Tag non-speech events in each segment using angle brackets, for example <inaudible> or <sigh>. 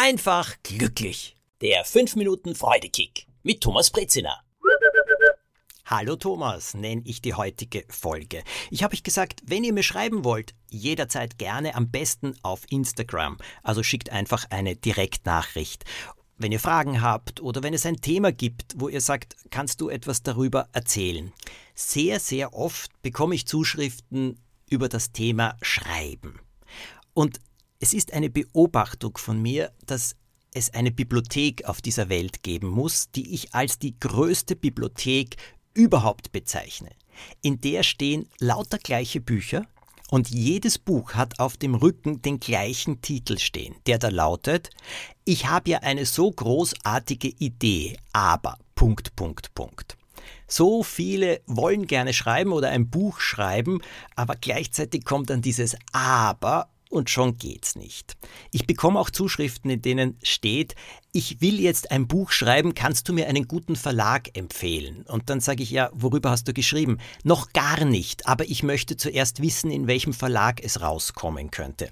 einfach glücklich. Der 5 Minuten Freudekick mit Thomas Brezina. Hallo Thomas, nenne ich die heutige Folge. Ich habe euch gesagt, wenn ihr mir schreiben wollt, jederzeit gerne am besten auf Instagram. Also schickt einfach eine Direktnachricht. Wenn ihr Fragen habt oder wenn es ein Thema gibt, wo ihr sagt, kannst du etwas darüber erzählen. Sehr, sehr oft bekomme ich Zuschriften über das Thema Schreiben. Und es ist eine Beobachtung von mir, dass es eine Bibliothek auf dieser Welt geben muss, die ich als die größte Bibliothek überhaupt bezeichne. In der stehen lauter gleiche Bücher und jedes Buch hat auf dem Rücken den gleichen Titel stehen, der da lautet, ich habe ja eine so großartige Idee, aber Punkt, Punkt, Punkt. So viele wollen gerne schreiben oder ein Buch schreiben, aber gleichzeitig kommt dann dieses Aber und schon geht's nicht. Ich bekomme auch Zuschriften, in denen steht, ich will jetzt ein Buch schreiben, kannst du mir einen guten Verlag empfehlen? Und dann sage ich ja, worüber hast du geschrieben? Noch gar nicht, aber ich möchte zuerst wissen, in welchem Verlag es rauskommen könnte.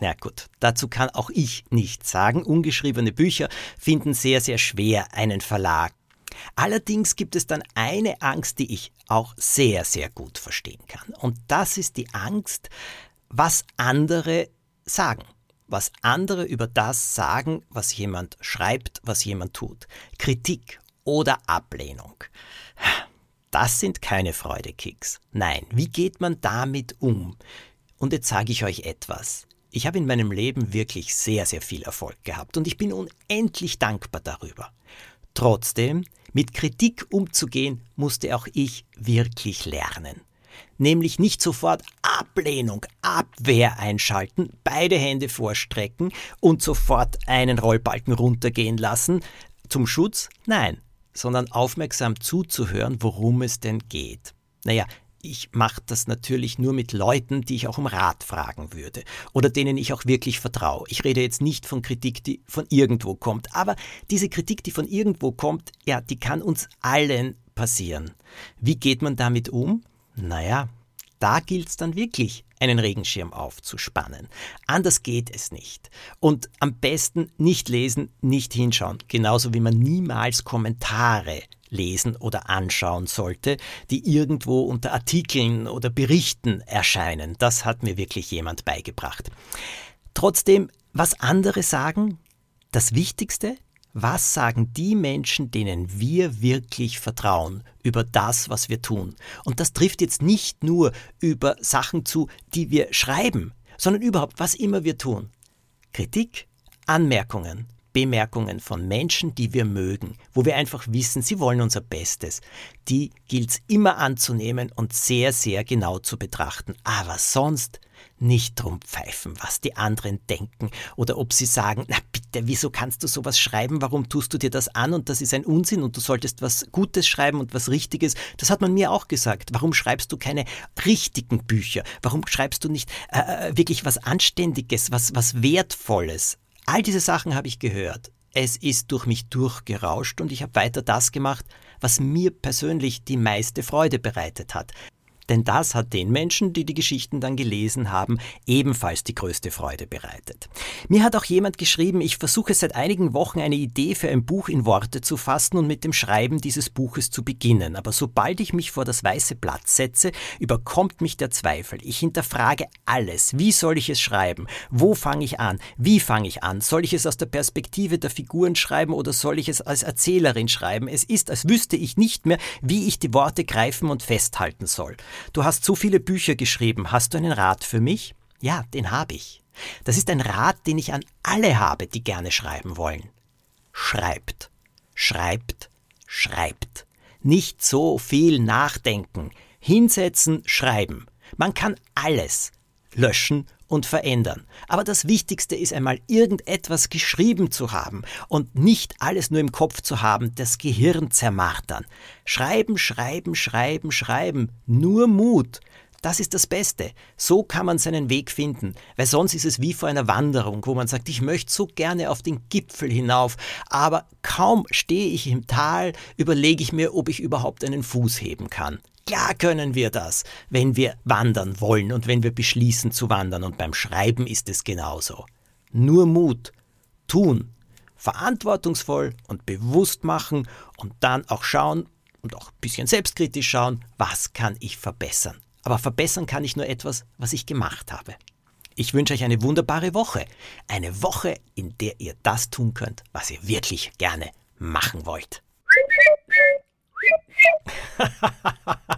Na gut, dazu kann auch ich nichts sagen. Ungeschriebene Bücher finden sehr, sehr schwer einen Verlag. Allerdings gibt es dann eine Angst, die ich auch sehr, sehr gut verstehen kann. Und das ist die Angst, was andere sagen, was andere über das sagen, was jemand schreibt, was jemand tut. Kritik oder Ablehnung. Das sind keine Freudekicks. Nein, wie geht man damit um? Und jetzt sage ich euch etwas. Ich habe in meinem Leben wirklich sehr, sehr viel Erfolg gehabt und ich bin unendlich dankbar darüber. Trotzdem, mit Kritik umzugehen, musste auch ich wirklich lernen nämlich nicht sofort Ablehnung, Abwehr einschalten, beide Hände vorstrecken und sofort einen Rollbalken runtergehen lassen zum Schutz, nein, sondern aufmerksam zuzuhören, worum es denn geht. Naja, ich mache das natürlich nur mit Leuten, die ich auch um Rat fragen würde oder denen ich auch wirklich vertraue. Ich rede jetzt nicht von Kritik, die von irgendwo kommt, aber diese Kritik, die von irgendwo kommt, ja, die kann uns allen passieren. Wie geht man damit um? Naja, da gilt es dann wirklich, einen Regenschirm aufzuspannen. Anders geht es nicht. Und am besten nicht lesen, nicht hinschauen. Genauso wie man niemals Kommentare lesen oder anschauen sollte, die irgendwo unter Artikeln oder Berichten erscheinen. Das hat mir wirklich jemand beigebracht. Trotzdem, was andere sagen, das Wichtigste, was sagen die Menschen, denen wir wirklich vertrauen, über das, was wir tun? Und das trifft jetzt nicht nur über Sachen zu, die wir schreiben, sondern überhaupt, was immer wir tun. Kritik, Anmerkungen, Bemerkungen von Menschen, die wir mögen, wo wir einfach wissen, sie wollen unser Bestes, die gilt es immer anzunehmen und sehr, sehr genau zu betrachten. Aber sonst nicht drum pfeifen, was die anderen denken oder ob sie sagen, na bitte, wieso kannst du sowas schreiben, warum tust du dir das an und das ist ein Unsinn und du solltest was Gutes schreiben und was Richtiges. Das hat man mir auch gesagt. Warum schreibst du keine richtigen Bücher? Warum schreibst du nicht äh, äh wirklich was Anständiges, was, was Wertvolles? All diese Sachen habe ich gehört. Es ist durch mich durchgerauscht und ich habe weiter das gemacht, was mir persönlich die meiste Freude bereitet hat. Denn das hat den Menschen, die die Geschichten dann gelesen haben, ebenfalls die größte Freude bereitet. Mir hat auch jemand geschrieben, ich versuche seit einigen Wochen eine Idee für ein Buch in Worte zu fassen und mit dem Schreiben dieses Buches zu beginnen. Aber sobald ich mich vor das weiße Blatt setze, überkommt mich der Zweifel. Ich hinterfrage alles. Wie soll ich es schreiben? Wo fange ich an? Wie fange ich an? Soll ich es aus der Perspektive der Figuren schreiben oder soll ich es als Erzählerin schreiben? Es ist, als wüsste ich nicht mehr, wie ich die Worte greifen und festhalten soll. Du hast so viele Bücher geschrieben. Hast du einen Rat für mich? Ja, den habe ich. Das ist ein Rat, den ich an alle habe, die gerne schreiben wollen. Schreibt, schreibt, schreibt. Nicht so viel nachdenken. Hinsetzen, schreiben. Man kann alles löschen und verändern. Aber das Wichtigste ist einmal irgendetwas geschrieben zu haben und nicht alles nur im Kopf zu haben, das Gehirn zermartern. Schreiben, schreiben, schreiben, schreiben. Nur Mut. Das ist das Beste. So kann man seinen Weg finden, weil sonst ist es wie vor einer Wanderung, wo man sagt, ich möchte so gerne auf den Gipfel hinauf, aber kaum stehe ich im Tal, überlege ich mir, ob ich überhaupt einen Fuß heben kann. Klar können wir das, wenn wir wandern wollen und wenn wir beschließen zu wandern und beim Schreiben ist es genauso. Nur Mut tun. Verantwortungsvoll und bewusst machen und dann auch schauen und auch ein bisschen selbstkritisch schauen, was kann ich verbessern. Aber verbessern kann ich nur etwas, was ich gemacht habe. Ich wünsche euch eine wunderbare Woche. Eine Woche, in der ihr das tun könnt, was ihr wirklich gerne machen wollt. <laughs>